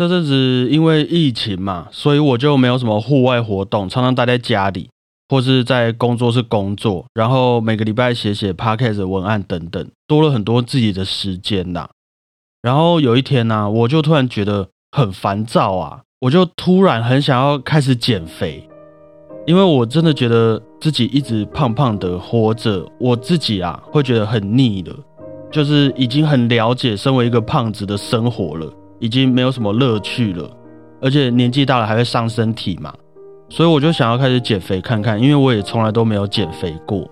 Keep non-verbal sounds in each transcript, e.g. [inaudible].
这阵子因为疫情嘛，所以我就没有什么户外活动，常常待在家里，或是在工作室工作，然后每个礼拜写写 podcast 文案等等，多了很多自己的时间呐。然后有一天呢，我就突然觉得很烦躁啊，我就突然很想要开始减肥，因为我真的觉得自己一直胖胖的活着，我自己啊会觉得很腻了，就是已经很了解身为一个胖子的生活了，已经没有什么乐趣了，而且年纪大了还会伤身体嘛，所以我就想要开始减肥看看，因为我也从来都没有减肥过，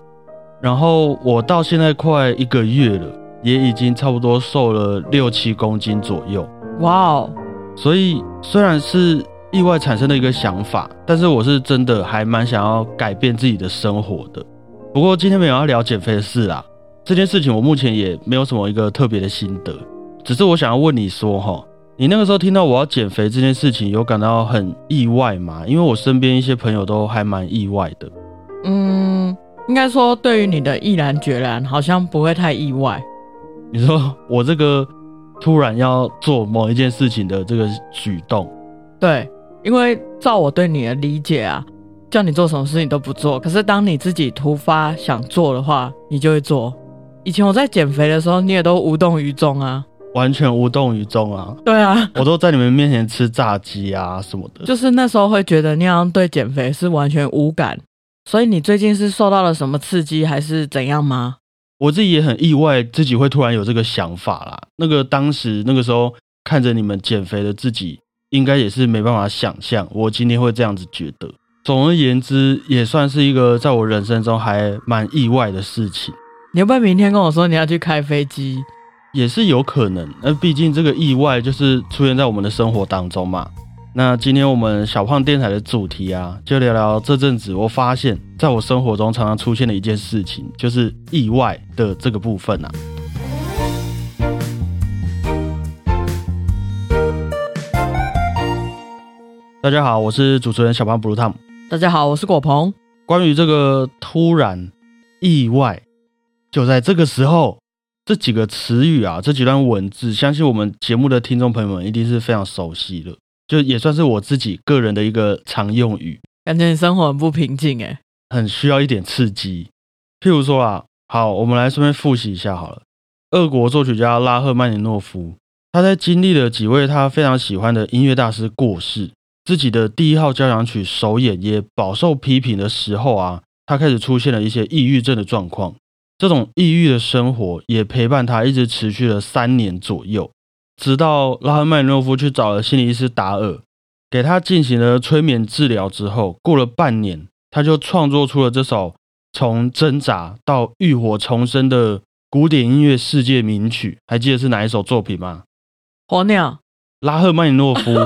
然后我到现在快一个月了。也已经差不多瘦了六七公斤左右，哇哦！所以虽然是意外产生的一个想法，但是我是真的还蛮想要改变自己的生活的。不过今天没有要聊减肥的事啊，这件事情我目前也没有什么一个特别的心得，只是我想要问你说哈，你那个时候听到我要减肥这件事情，有感到很意外吗？因为我身边一些朋友都还蛮意外的。嗯，应该说对于你的毅然决然，好像不会太意外。你说我这个突然要做某一件事情的这个举动，对，因为照我对你的理解啊，叫你做什么事情都不做，可是当你自己突发想做的话，你就会做。以前我在减肥的时候，你也都无动于衷啊，完全无动于衷啊。对啊，我都在你们面前吃炸鸡啊什么的，就是那时候会觉得那样对减肥是完全无感。所以你最近是受到了什么刺激，还是怎样吗？我自己也很意外，自己会突然有这个想法啦。那个当时那个时候看着你们减肥的自己，应该也是没办法想象我今天会这样子觉得。总而言之，也算是一个在我人生中还蛮意外的事情。你要不要明天跟我说你要去开飞机？也是有可能。那毕竟这个意外就是出现在我们的生活当中嘛。那今天我们小胖电台的主题啊，就聊聊这阵子我发现，在我生活中常常出现的一件事情，就是意外的这个部分啊。大家好，我是主持人小胖 Blue Tom。大家好，我是果鹏。关于这个突然意外，就在这个时候，这几个词语啊，这几段文字，相信我们节目的听众朋友们一定是非常熟悉的。就也算是我自己个人的一个常用语，感觉你生活很不平静哎，很需要一点刺激。譬如说啊，好，我们来顺便复习一下好了。俄国作曲家拉赫曼尼诺夫，他在经历了几位他非常喜欢的音乐大师过世，自己的第一号交响曲首演也饱受批评的时候啊，他开始出现了一些抑郁症的状况。这种抑郁的生活也陪伴他一直持续了三年左右。直到拉赫曼诺夫去找了心理医师达尔，给他进行了催眠治疗之后，过了半年，他就创作出了这首从挣扎到浴火重生的古典音乐世界名曲。还记得是哪一首作品吗？火鸟。拉赫曼尼诺夫。[laughs]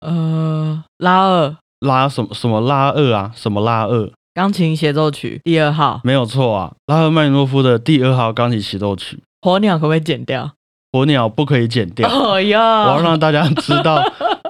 呃，拉二。拉什么什么拉二啊？什么拉二？钢琴协奏曲第二号。没有错啊，拉赫曼尼诺夫的第二号钢琴协奏曲。火鸟可不可以剪掉？火鸟不可以剪掉。我要让大家知道，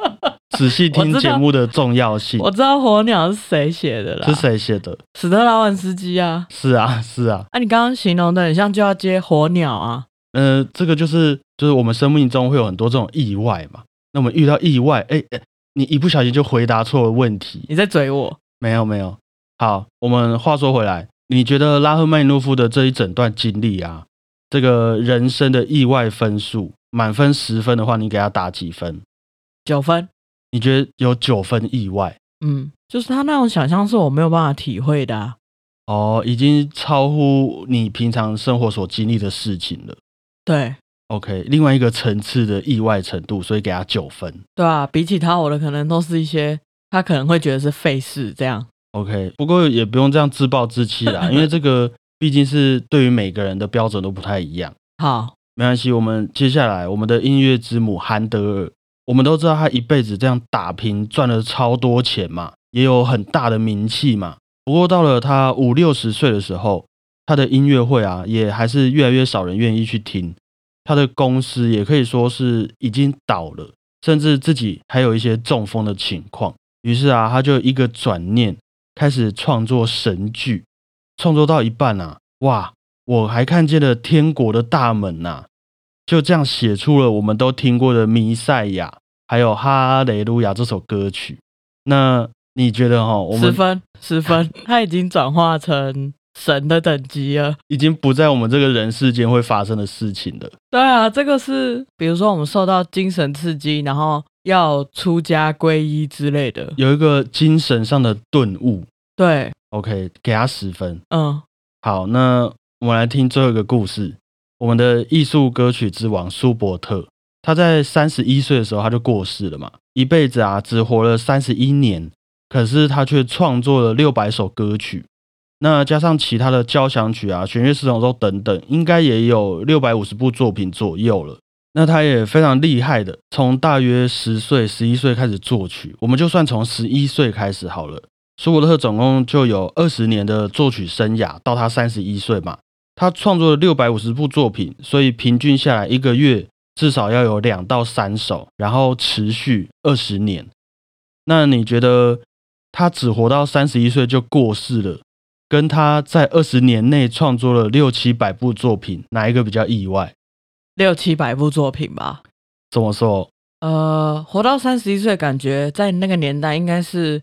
[laughs] 仔细听节目的重要性。我知道火鸟是谁写的啦？是谁写的？史特拉文斯基啊！是啊，是啊。啊，你刚刚形容的很像就要接火鸟啊。呃，这个就是就是我们生命中会有很多这种意外嘛。那我们遇到意外，哎哎，你一不小心就回答错了问题。你在嘴我？没有没有。好，我们话说回来，你觉得拉赫曼诺夫的这一整段经历啊？这个人生的意外分数，满分十分的话，你给他打几分？九分。你觉得有九分意外？嗯，就是他那种想象是我没有办法体会的。哦，已经超乎你平常生活所经历的事情了。对。OK，另外一个层次的意外程度，所以给他九分。对啊，比起他，我的可能都是一些他可能会觉得是费事这样。OK，不过也不用这样自暴自弃啦，[laughs] 因为这个。毕竟是对于每个人的标准都不太一样。好，没关系。我们接下来，我们的音乐之母韩德尔，我们都知道他一辈子这样打拼，赚了超多钱嘛，也有很大的名气嘛。不过到了他五六十岁的时候，他的音乐会啊，也还是越来越少人愿意去听。他的公司也可以说是已经倒了，甚至自己还有一些中风的情况。于是啊，他就一个转念，开始创作神剧。创作到一半啊，哇！我还看见了天国的大门呐，就这样写出了我们都听过的《弥赛亚》还有《哈雷路亚》这首歌曲。那你觉得哈？我们十分十分，[laughs] 他已经转化成神的等级了，已经不在我们这个人世间会发生的事情了。对啊，这个是比如说我们受到精神刺激，然后要出家皈依之类的，有一个精神上的顿悟。对，OK，给他十分。嗯，好，那我们来听最后一个故事。我们的艺术歌曲之王舒伯特，他在三十一岁的时候他就过世了嘛，一辈子啊只活了三十一年，可是他却创作了六百首歌曲，那加上其他的交响曲啊、弦乐四重奏等等，应该也有六百五十部作品左右了。那他也非常厉害的，从大约十岁、十一岁开始作曲，我们就算从十一岁开始好了。舒伯特总共就有二十年的作曲生涯，到他三十一岁嘛。他创作了六百五十部作品，所以平均下来一个月至少要有两到三首，然后持续二十年。那你觉得他只活到三十一岁就过世了，跟他在二十年内创作了六七百部作品，哪一个比较意外？六七百部作品吧。怎么说？呃，活到三十一岁，感觉在那个年代应该是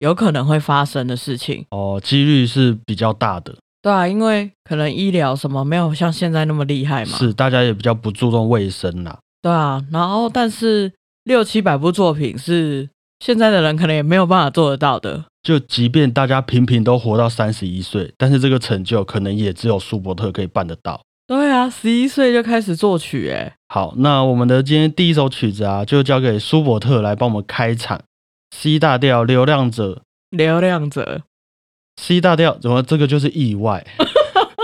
有可能会发生的事情哦，几率是比较大的。对啊，因为可能医疗什么没有像现在那么厉害嘛，是大家也比较不注重卫生啦。对啊，然后但是六七百部作品是现在的人可能也没有办法做得到的。就即便大家平平都活到三十一岁，但是这个成就可能也只有舒伯特可以办得到。对啊，十一岁就开始作曲，哎，好，那我们的今天第一首曲子啊，就交给舒伯特来帮我们开场。C 大调，流浪者，流浪者。C 大调怎么这个就是意外？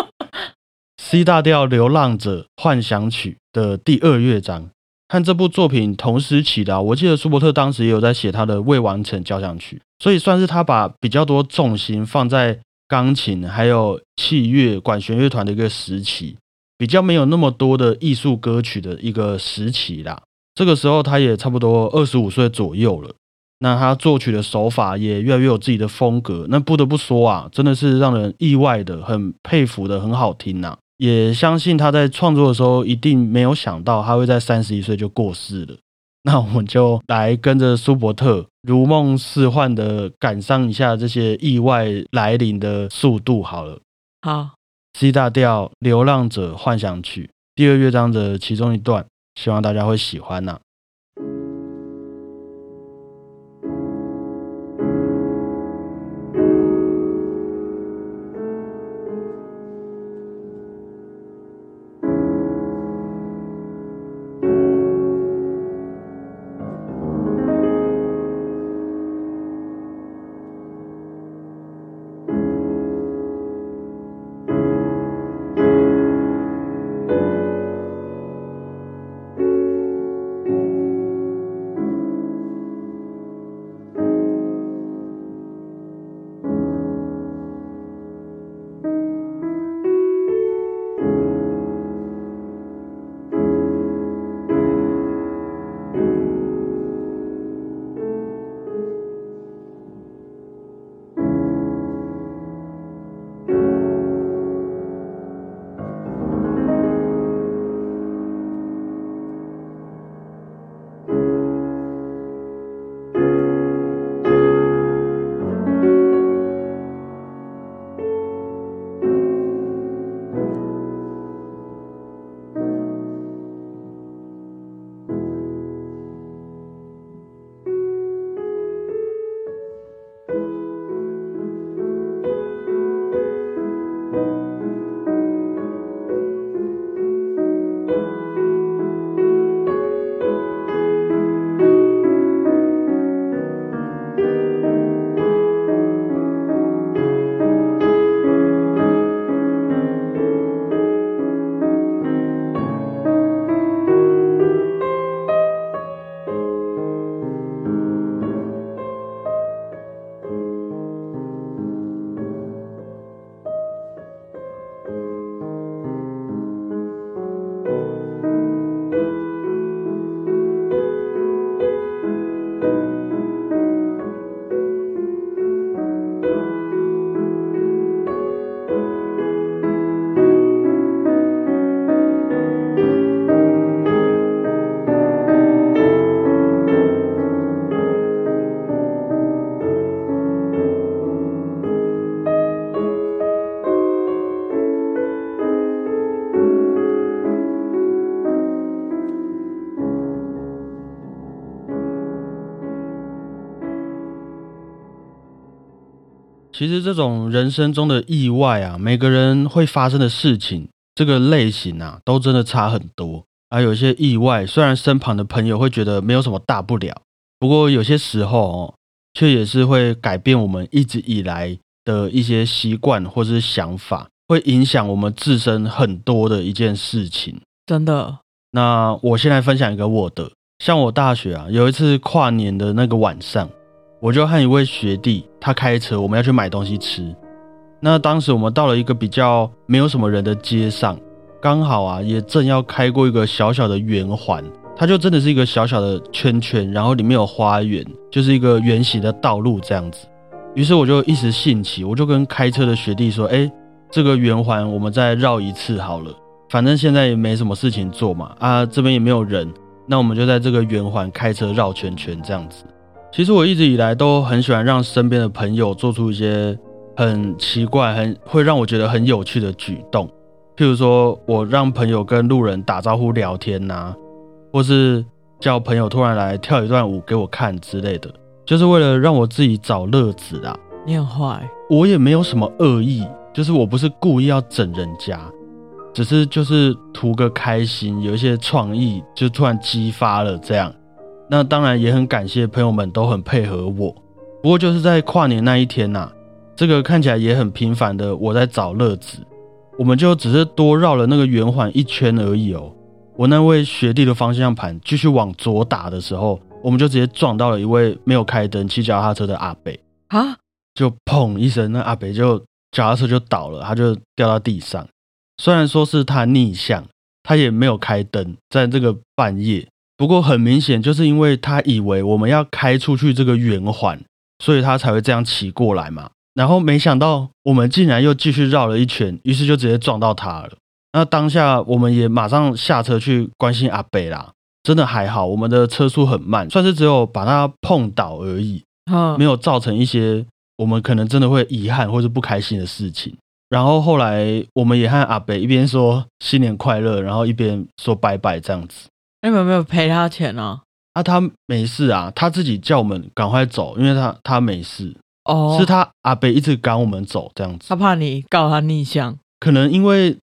[laughs] C 大调《流浪者幻想曲》的第二乐章，和这部作品同时起的。我记得舒伯特当时也有在写他的未完成交响曲，所以算是他把比较多重心放在钢琴还有器乐管弦乐团的一个时期，比较没有那么多的艺术歌曲的一个时期啦。这个时候他也差不多二十五岁左右了。那他作曲的手法也越来越有自己的风格，那不得不说啊，真的是让人意外的，很佩服的，很好听呐。也相信他在创作的时候一定没有想到他会在三十一岁就过世了。那我们就来跟着舒伯特如梦似幻的赶上一下这些意外来临的速度好了。好，C 大调《流浪者幻想曲》第二乐章的其中一段，希望大家会喜欢呐。其实这种人生中的意外啊，每个人会发生的事情，这个类型啊，都真的差很多。而有些意外，虽然身旁的朋友会觉得没有什么大不了，不过有些时候哦，却也是会改变我们一直以来的一些习惯或是想法，会影响我们自身很多的一件事情。真的。那我先来分享一个我的，像我大学啊，有一次跨年的那个晚上，我就和一位学弟，他开车，我们要去买东西吃。那当时我们到了一个比较没有什么人的街上。刚好啊，也正要开过一个小小的圆环，它就真的是一个小小的圈圈，然后里面有花园，就是一个圆形的道路这样子。于是我就一时兴起，我就跟开车的学弟说：“哎，这个圆环我们再绕一次好了，反正现在也没什么事情做嘛，啊，这边也没有人，那我们就在这个圆环开车绕圈圈这样子。”其实我一直以来都很喜欢让身边的朋友做出一些很奇怪、很会让我觉得很有趣的举动。譬如说，我让朋友跟路人打招呼聊天呐，或是叫朋友突然来跳一段舞给我看之类的，就是为了让我自己找乐子啊。你很坏，我也没有什么恶意，就是我不是故意要整人家，只是就是图个开心，有一些创意就突然激发了这样。那当然也很感谢朋友们都很配合我。不过就是在跨年那一天呐，这个看起来也很平凡的我在找乐子。我们就只是多绕了那个圆环一圈而已哦。我那位学弟的方向盘继续往左打的时候，我们就直接撞到了一位没有开灯骑脚踏车的阿北啊！就砰一声，那阿北就脚踏车就倒了，他就掉到地上。虽然说是他逆向，他也没有开灯，在这个半夜。不过很明显，就是因为他以为我们要开出去这个圆环，所以他才会这样骑过来嘛。然后没想到我们竟然又继续绕了一圈，于是就直接撞到他了。那当下我们也马上下车去关心阿北啦。真的还好，我们的车速很慢，算是只有把他碰倒而已，没有造成一些我们可能真的会遗憾或是不开心的事情。然后后来我们也和阿北一边说新年快乐，然后一边说拜拜这样子。你们有没有赔他钱呢？啊，他没事啊，他自己叫我们赶快走，因为他他没事。哦，是他阿北一直赶我们走这样子，他怕你告他逆向，可能因为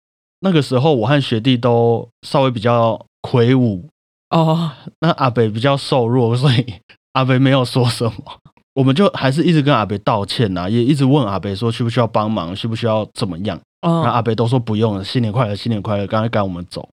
那个时候我和学弟都稍微比较魁梧。哦，那阿北比较瘦弱，所以阿北没有说什么，我们就还是一直跟阿北道歉呐，也一直问阿北说需不需要帮忙，需不需要怎么样，然后阿北都说不用了，新年快乐，新年快乐，刚才赶我们走。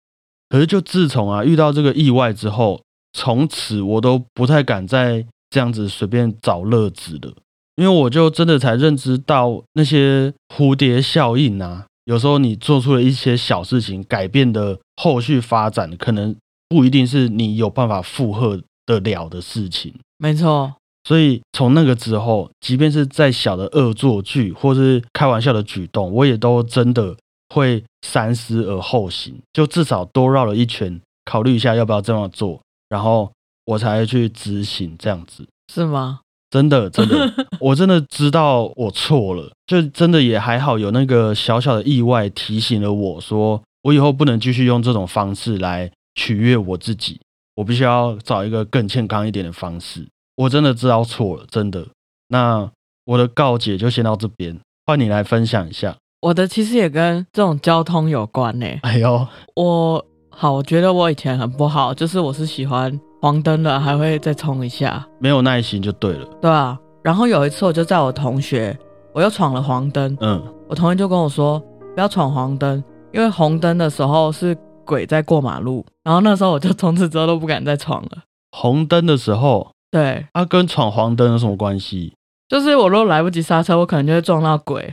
可是就自从啊遇到这个意外之后，从此我都不太敢再这样子随便找乐子了。因为我就真的才认知到那些蝴蝶效应啊，有时候你做出了一些小事情，改变的后续发展，可能不一定是你有办法负荷得了的事情。没错，所以从那个之后，即便是再小的恶作剧或是开玩笑的举动，我也都真的会三思而后行，就至少多绕了一圈，考虑一下要不要这么做，然后我才去执行这样子，是吗？真的，真的，[laughs] 我真的知道我错了，就真的也还好，有那个小小的意外提醒了我说，我以后不能继续用这种方式来取悦我自己，我必须要找一个更健康一点的方式。我真的知道错了，真的。那我的告解就先到这边，换你来分享一下。我的其实也跟这种交通有关呢。哎呦，我好，我觉得我以前很不好，就是我是喜欢。黄灯了还会再冲一下，没有耐心就对了。对啊，然后有一次我就在我同学，我又闯了黄灯。嗯，我同学就跟我说不要闯黄灯，因为红灯的时候是鬼在过马路。然后那时候我就从此之后都不敢再闯了。红灯的时候，对，它跟闯黄灯有什么关系？就是我如果来不及刹车，我可能就会撞到鬼。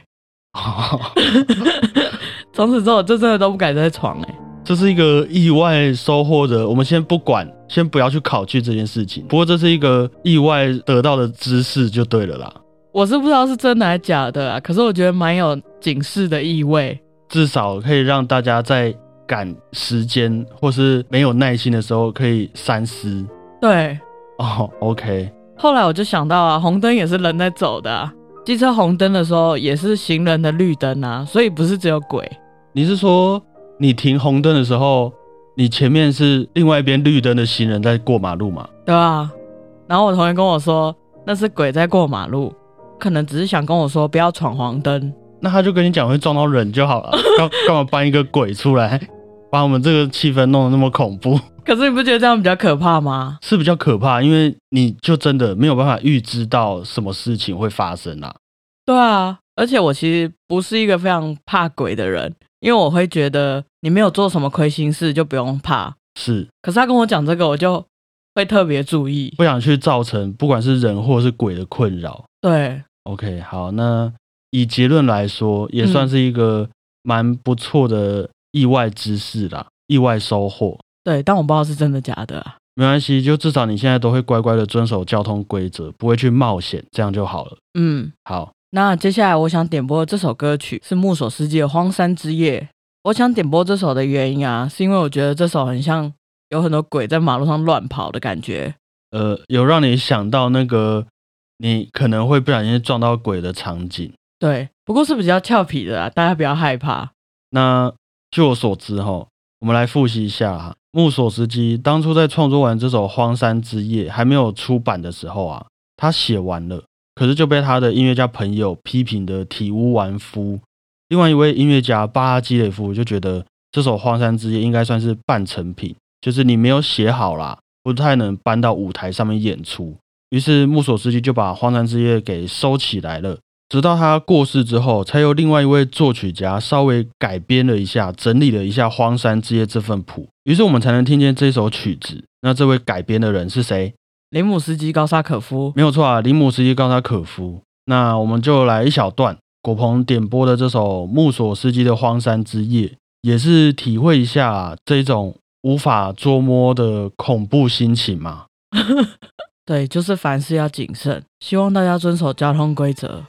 [laughs] 从此之后就真的都不敢再闯哎。这是一个意外收获的，我们先不管，先不要去考据这件事情。不过这是一个意外得到的知识就对了啦。我是不知道是真的还是假的啊，可是我觉得蛮有警示的意味，至少可以让大家在赶时间或是没有耐心的时候可以三思。对，哦，OK。后来我就想到啊，红灯也是人在走的，机车红灯的时候也是行人的绿灯啊，所以不是只有鬼。你是说？你停红灯的时候，你前面是另外一边绿灯的行人在过马路嘛？对啊。然后我同学跟我说，那是鬼在过马路。可能只是想跟我说不要闯黄灯。那他就跟你讲会撞到人就好了，干干嘛搬一个鬼出来，把我们这个气氛弄得那么恐怖？[laughs] 可是你不觉得这样比较可怕吗？是比较可怕，因为你就真的没有办法预知到什么事情会发生啊。对啊，而且我其实不是一个非常怕鬼的人，因为我会觉得你没有做什么亏心事就不用怕。是，可是他跟我讲这个，我就会特别注意，不想去造成不管是人或是鬼的困扰。对，OK，好，那以结论来说，也算是一个蛮不错的意外之事啦，意外收获。对，但我不知道是真的假的。没关系，就至少你现在都会乖乖的遵守交通规则，不会去冒险，这样就好了。嗯，好。那接下来我想点播的这首歌曲是木索世界的《荒山之夜》。我想点播这首的原因啊，是因为我觉得这首很像有很多鬼在马路上乱跑的感觉。呃，有让你想到那个你可能会不小心撞到鬼的场景。对，不过是比较俏皮的啦，大家不要害怕。那据我所知哈，我们来复习一下哈，木索斯基当初在创作完这首《荒山之夜》还没有出版的时候啊，他写完了。可是就被他的音乐家朋友批评的体无完肤。另外一位音乐家巴拉基雷夫就觉得这首《荒山之夜》应该算是半成品，就是你没有写好啦，不太能搬到舞台上面演出。于是穆索斯基就把《荒山之夜》给收起来了。直到他过世之后，才由另外一位作曲家稍微改编了一下，整理了一下《荒山之夜》这份谱，于是我们才能听见这首曲子。那这位改编的人是谁？林姆斯基高沙可夫没有错啊，林姆斯基高沙可夫。那我们就来一小段果鹏点播的这首木索斯基的《荒山之夜》，也是体会一下这种无法捉摸的恐怖心情嘛。[laughs] 对，就是凡事要谨慎，希望大家遵守交通规则。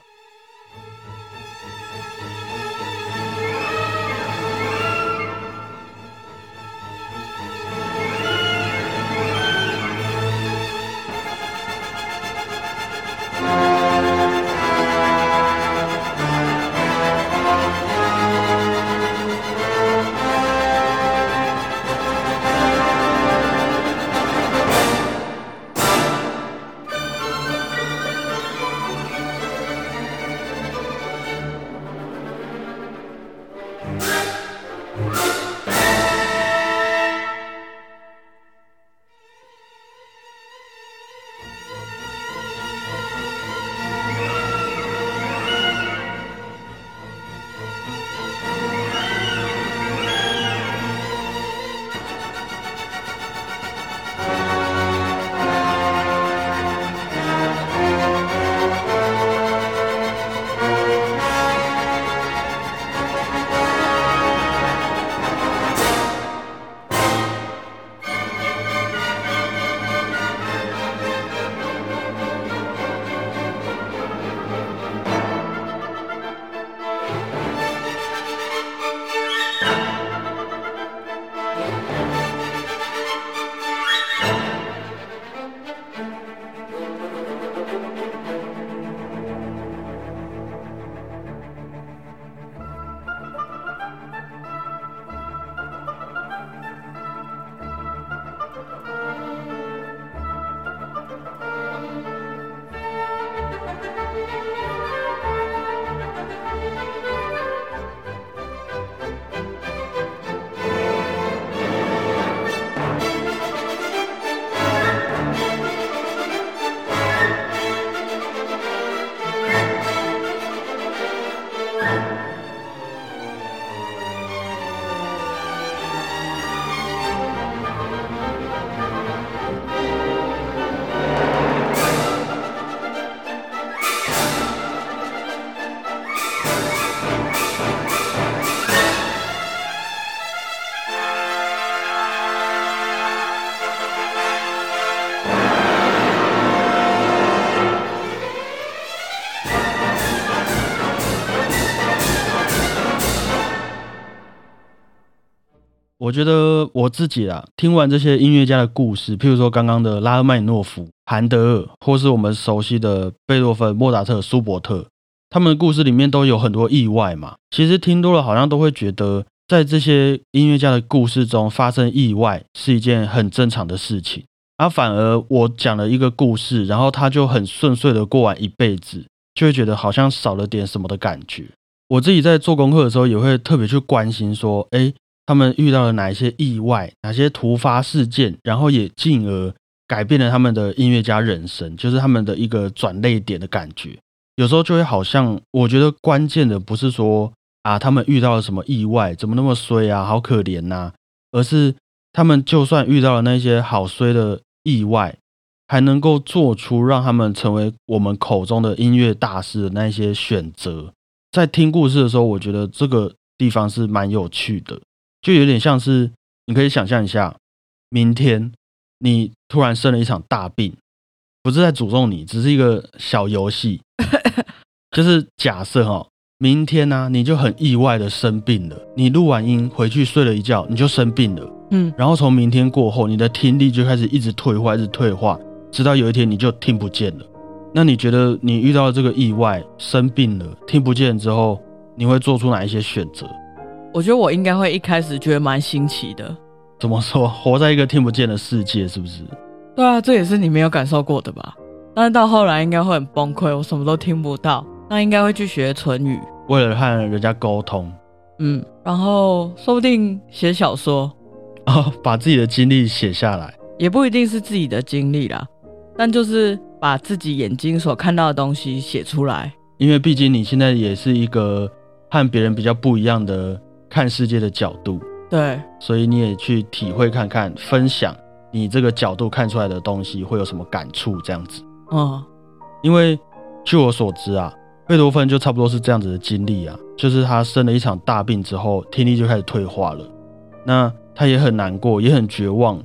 觉得我自己啊，听完这些音乐家的故事，譬如说刚刚的拉赫曼诺夫、韩德尔，或是我们熟悉的贝多芬、莫扎特、舒伯特，他们的故事里面都有很多意外嘛。其实听多了，好像都会觉得，在这些音乐家的故事中发生意外是一件很正常的事情。啊反而我讲了一个故事，然后他就很顺遂的过完一辈子，就会觉得好像少了点什么的感觉。我自己在做功课的时候，也会特别去关心说，哎，他们遇到了哪一些意外，哪些突发事件，然后也进而改变了他们的音乐家人生，就是他们的一个转泪点的感觉。有时候就会好像，我觉得关键的不是说啊，他们遇到了什么意外，怎么那么衰啊，好可怜呐，而是他们就算遇到了那些好衰的意外，还能够做出让他们成为我们口中的音乐大师的那些选择。在听故事的时候，我觉得这个地方是蛮有趣的，就有点像是你可以想象一下，明天你突然生了一场大病，不是在诅咒你，只是一个小游戏，[laughs] 就是假设哈，明天呢你就很意外的生病了，你录完音回去睡了一觉，你就生病了，嗯，然后从明天过后，你的听力就开始一直退化，一直退化，直到有一天你就听不见了。那你觉得你遇到这个意外生病了听不见之后，你会做出哪一些选择？我觉得我应该会一开始觉得蛮新奇的。怎么说？活在一个听不见的世界，是不是？对啊，这也是你没有感受过的吧？但是到后来应该会很崩溃，我什么都听不到。那应该会去学唇语，为了和人家沟通。嗯，然后说不定写小说，[laughs] 哦，把自己的经历写下来，也不一定是自己的经历啦，但就是。把自己眼睛所看到的东西写出来，因为毕竟你现在也是一个和别人比较不一样的看世界的角度，对，所以你也去体会看看，分享你这个角度看出来的东西会有什么感触，这样子。嗯，因为据我所知啊，贝多芬就差不多是这样子的经历啊，就是他生了一场大病之后，听力就开始退化了，那他也很难过，也很绝望，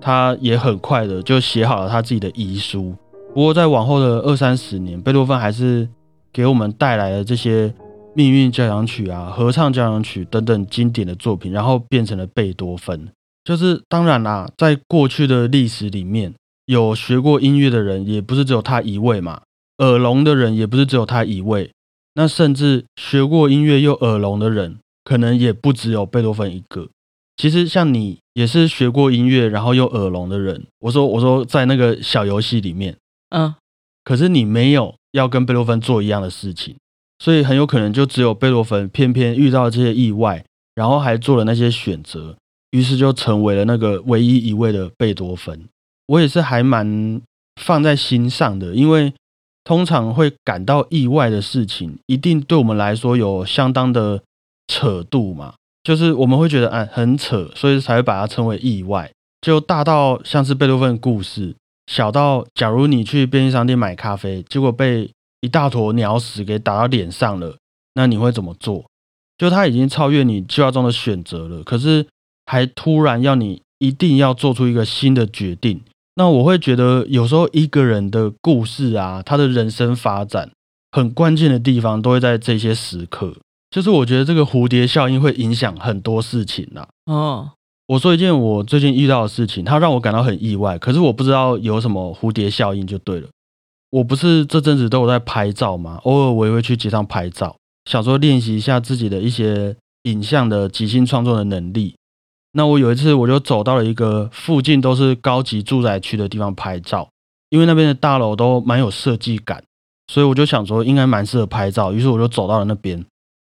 他也很快的就写好了他自己的遗书。不过，在往后的二三十年，贝多芬还是给我们带来了这些命运交响曲啊、合唱交响曲等等经典的作品，然后变成了贝多芬。就是当然啦，在过去的历史里面，有学过音乐的人也不是只有他一位嘛，耳聋的人也不是只有他一位。那甚至学过音乐又耳聋的人，可能也不只有贝多芬一个。其实像你也是学过音乐，然后又耳聋的人。我说，我说，在那个小游戏里面。嗯，可是你没有要跟贝多芬做一样的事情，所以很有可能就只有贝多芬偏偏遇到这些意外，然后还做了那些选择，于是就成为了那个唯一一位的贝多芬。我也是还蛮放在心上的，因为通常会感到意外的事情，一定对我们来说有相当的扯度嘛，就是我们会觉得哎很扯，所以才会把它称为意外。就大到像是贝多芬的故事。小到，假如你去便利商店买咖啡，结果被一大坨鸟屎给打到脸上了，那你会怎么做？就他已经超越你计划中的选择了，可是还突然要你一定要做出一个新的决定。那我会觉得，有时候一个人的故事啊，他的人生发展很关键的地方，都会在这些时刻。就是我觉得这个蝴蝶效应会影响很多事情呐。哦。我说一件我最近遇到的事情，它让我感到很意外。可是我不知道有什么蝴蝶效应就对了。我不是这阵子都有在拍照吗？偶尔我也会去街上拍照，想说练习一下自己的一些影像的即兴创作的能力。那我有一次我就走到了一个附近都是高级住宅区的地方拍照，因为那边的大楼都蛮有设计感，所以我就想说应该蛮适合拍照。于是我就走到了那边，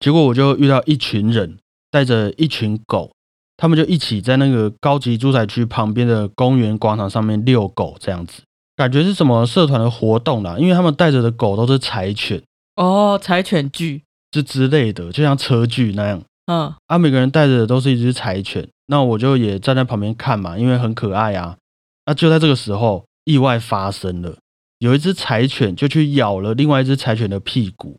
结果我就遇到一群人带着一群狗。他们就一起在那个高级住宅区旁边的公园广场上面遛狗，这样子感觉是什么社团的活动啦？因为他们带着的狗都是柴犬哦，柴犬剧是之类的，就像车剧那样。嗯，啊，每个人带着的都是一只柴犬，那我就也站在旁边看嘛，因为很可爱啊。那就在这个时候，意外发生了，有一只柴犬就去咬了另外一只柴犬的屁股，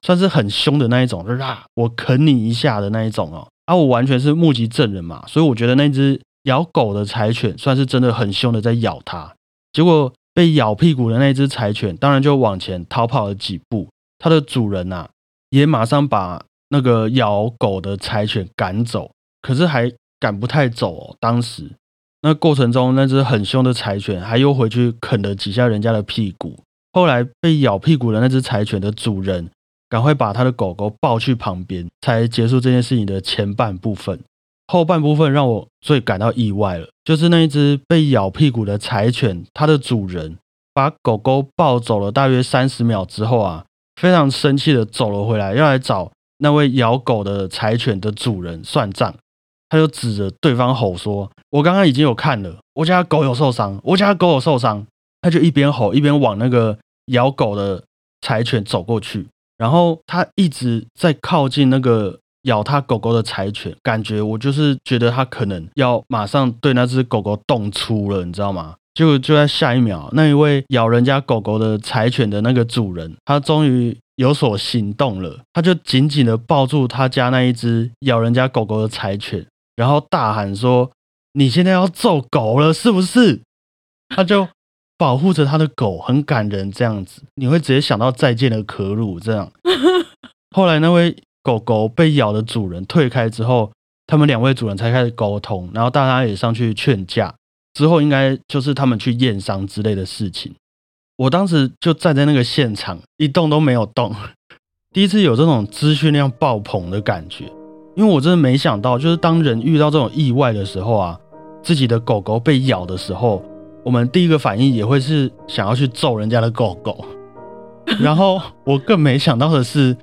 算是很凶的那一种，啊，我啃你一下的那一种哦。啊，我完全是目击证人嘛，所以我觉得那只咬狗的柴犬算是真的很凶的在咬它。结果被咬屁股的那只柴犬，当然就往前逃跑了几步，它的主人呐也马上把那个咬狗的柴犬赶走，可是还赶不太走哦。当时那过程中，那只很凶的柴犬还又回去啃了几下人家的屁股。后来被咬屁股的那只柴犬的主人。赶快把他的狗狗抱去旁边，才结束这件事情的前半部分。后半部分让我最感到意外了，就是那一只被咬屁股的柴犬，它的主人把狗狗抱走了大约三十秒之后啊，非常生气的走了回来，要来找那位咬狗的柴犬的主人算账。他就指着对方吼说：“我刚刚已经有看了，我家狗有受伤，我家狗有受伤。”他就一边吼一边往那个咬狗的柴犬走过去，然后他一直在靠近那个咬他狗狗的柴犬，感觉我就是觉得他可能要马上对那只狗狗动粗了，你知道吗？结果就在下一秒，那一位咬人家狗狗的柴犬的那个主人，他终于有所行动了，他就紧紧的抱住他家那一只咬人家狗狗的柴犬，然后大喊说：“你现在要揍狗了，是不是？”他就。保护着他的狗很感人，这样子你会直接想到再见的可鲁这样。后来那位狗狗被咬的主人退开之后，他们两位主人才开始沟通，然后大家也上去劝架。之后应该就是他们去验伤之类的事情。我当时就站在那个现场，一动都没有动。第一次有这种资讯量爆棚的感觉，因为我真的没想到，就是当人遇到这种意外的时候啊，自己的狗狗被咬的时候。我们第一个反应也会是想要去揍人家的狗狗，然后我更没想到的是，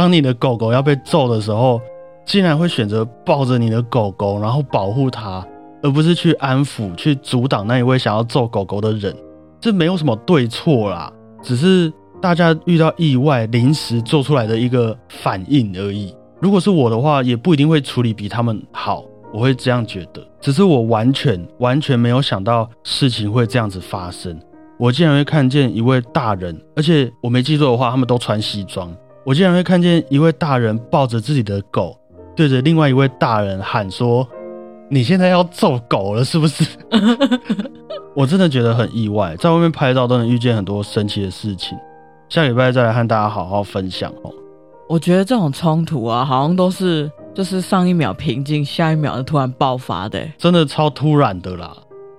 当你的狗狗要被揍的时候，竟然会选择抱着你的狗狗，然后保护它，而不是去安抚、去阻挡那一位想要揍狗狗的人。这没有什么对错啦，只是大家遇到意外临时做出来的一个反应而已。如果是我的话，也不一定会处理比他们好。我会这样觉得，只是我完全完全没有想到事情会这样子发生。我竟然会看见一位大人，而且我没记错的话，他们都穿西装。我竟然会看见一位大人抱着自己的狗，对着另外一位大人喊说：“你现在要揍狗了，是不是？” [laughs] 我真的觉得很意外，在外面拍照都能遇见很多神奇的事情。下礼拜再来和大家好好分享哦。我觉得这种冲突啊，好像都是。就是上一秒平静，下一秒就突然爆发的，真的超突然的啦！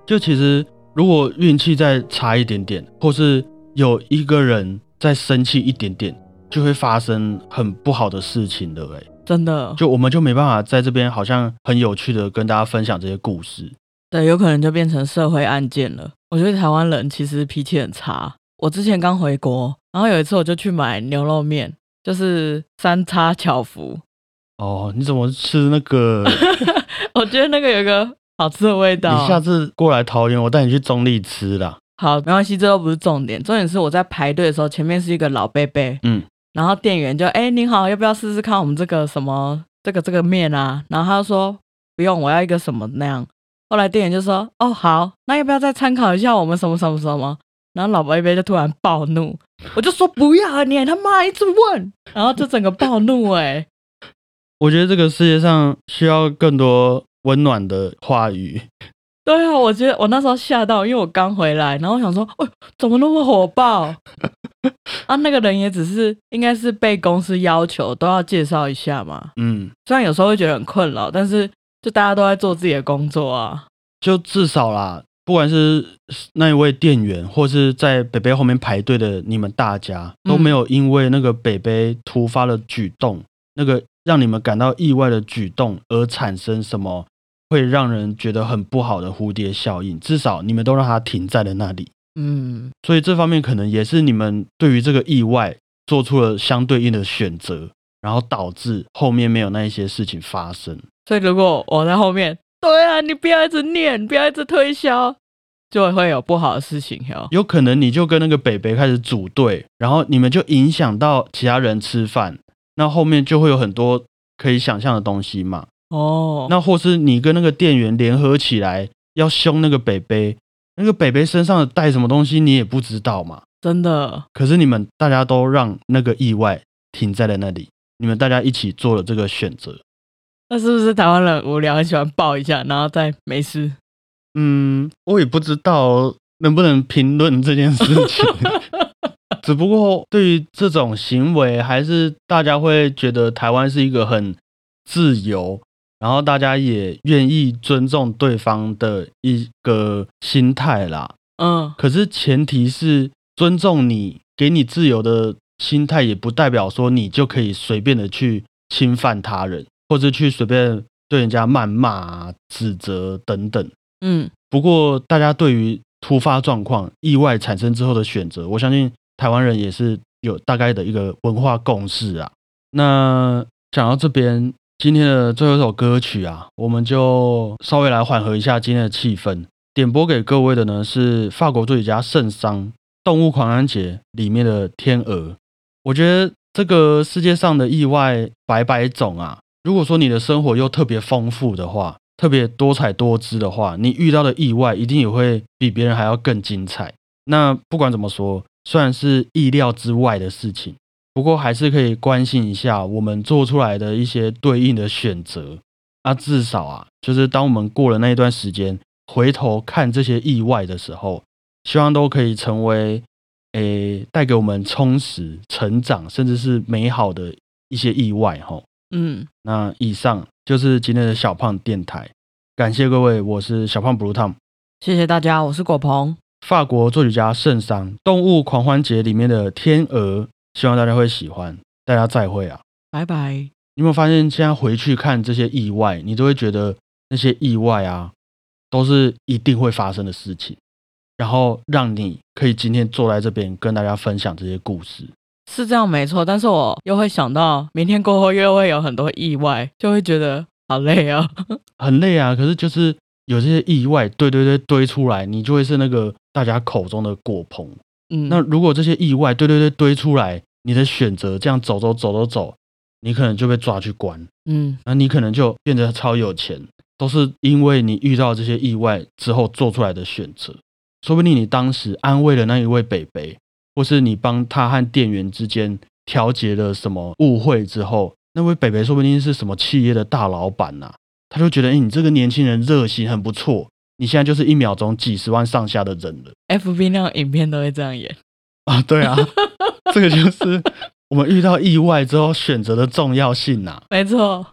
就其实如果运气再差一点点，或是有一个人再生气一点点，就会发生很不好的事情的哎，真的，就我们就没办法在这边好像很有趣的跟大家分享这些故事，对，有可能就变成社会案件了。我觉得台湾人其实脾气很差。我之前刚回国，然后有一次我就去买牛肉面，就是三叉巧福。哦，你怎么吃那个？[laughs] 我觉得那个有个好吃的味道。你下次过来桃园，我带你去中立吃啦。好，没关系，这都不是重点。重点是我在排队的时候，前面是一个老伯伯，嗯，然后店员就哎，您好，要不要试试看我们这个什么这个这个面啊？然后他就说不用，我要一个什么那样。后来店员就说哦好，那要不要再参考一下我们什么什么什么？然后老伯伯就突然暴怒，我就说不要，你他妈一直问，然后就整个暴怒哎。我觉得这个世界上需要更多温暖的话语。对啊，我觉得我那时候吓到，因为我刚回来，然后我想说，哦，怎么那么火爆？[laughs] 啊，那个人也只是应该是被公司要求都要介绍一下嘛。嗯，虽然有时候会觉得很困扰，但是就大家都在做自己的工作啊。就至少啦，不管是那一位店员，或是在北北后面排队的你们大家，都没有因为那个北北突发的举动，那个。让你们感到意外的举动而产生什么会让人觉得很不好的蝴蝶效应？至少你们都让它停在了那里。嗯，所以这方面可能也是你们对于这个意外做出了相对应的选择，然后导致后面没有那一些事情发生。所以如果我在后面，对啊，你不要一直念，不要一直推销，就会有不好的事情哟。有可能你就跟那个北北开始组队，然后你们就影响到其他人吃饭。那后面就会有很多可以想象的东西嘛。哦，那或是你跟那个店员联合起来要凶那个北北，那个北北身上带什么东西你也不知道嘛。真的。可是你们大家都让那个意外停在了那里，你们大家一起做了这个选择。那是不是台湾人无聊很喜欢抱一下，然后再没事？嗯，我也不知道能不能评论这件事情。[laughs] 只不过，对于这种行为，还是大家会觉得台湾是一个很自由，然后大家也愿意尊重对方的一个心态啦。嗯，可是前提是尊重你，给你自由的心态，也不代表说你就可以随便的去侵犯他人，或者去随便对人家谩骂、指责等等。嗯，不过大家对于突发状况、意外产生之后的选择，我相信。台湾人也是有大概的一个文化共识啊。那讲到这边，今天的最后一首歌曲啊，我们就稍微来缓和一下今天的气氛。点播给各位的呢是法国作曲家圣桑《动物狂欢节》里面的《天鹅》。我觉得这个世界上的意外百百种啊，如果说你的生活又特别丰富的话，特别多彩多姿的话，你遇到的意外一定也会比别人还要更精彩。那不管怎么说，虽然是意料之外的事情，不过还是可以关心一下我们做出来的一些对应的选择。啊，至少啊，就是当我们过了那一段时间，回头看这些意外的时候，希望都可以成为诶带给我们充实、成长，甚至是美好的一些意外。吼，嗯，那以上就是今天的小胖电台，感谢各位，我是小胖 Blue Tom，谢谢大家，我是果鹏，法国作曲家圣桑《动物狂欢节》里面的天鹅，希望大家会喜欢，大家再会啊！拜拜。你有没有发现，现在回去看这些意外，你都会觉得那些意外啊，都是一定会发生的事情，然后让你可以今天坐在这边跟大家分享这些故事。是这样没错，但是我又会想到明天过后又会有很多意外，就会觉得好累啊。[laughs] [laughs] 很累啊，可是就是有这些意外，对对对，堆出来，你就会是那个大家口中的果棚。嗯，那如果这些意外，对对对，堆出来，你的选择这样走走走走走，你可能就被抓去关，嗯。那你可能就变得超有钱，都是因为你遇到这些意外之后做出来的选择。说不定你当时安慰了那一位北北，或是你帮他和店员之间调节了什么误会之后，那位北北说不定是什么企业的大老板呐、他就觉得，哎、你这个年轻人热心很不错，你现在就是一秒钟几十万上下的人了。，FB 那种影片都会这样演。啊，对啊，这个就是我们遇到意外之后选择的重要性呐、[laughs] 没错，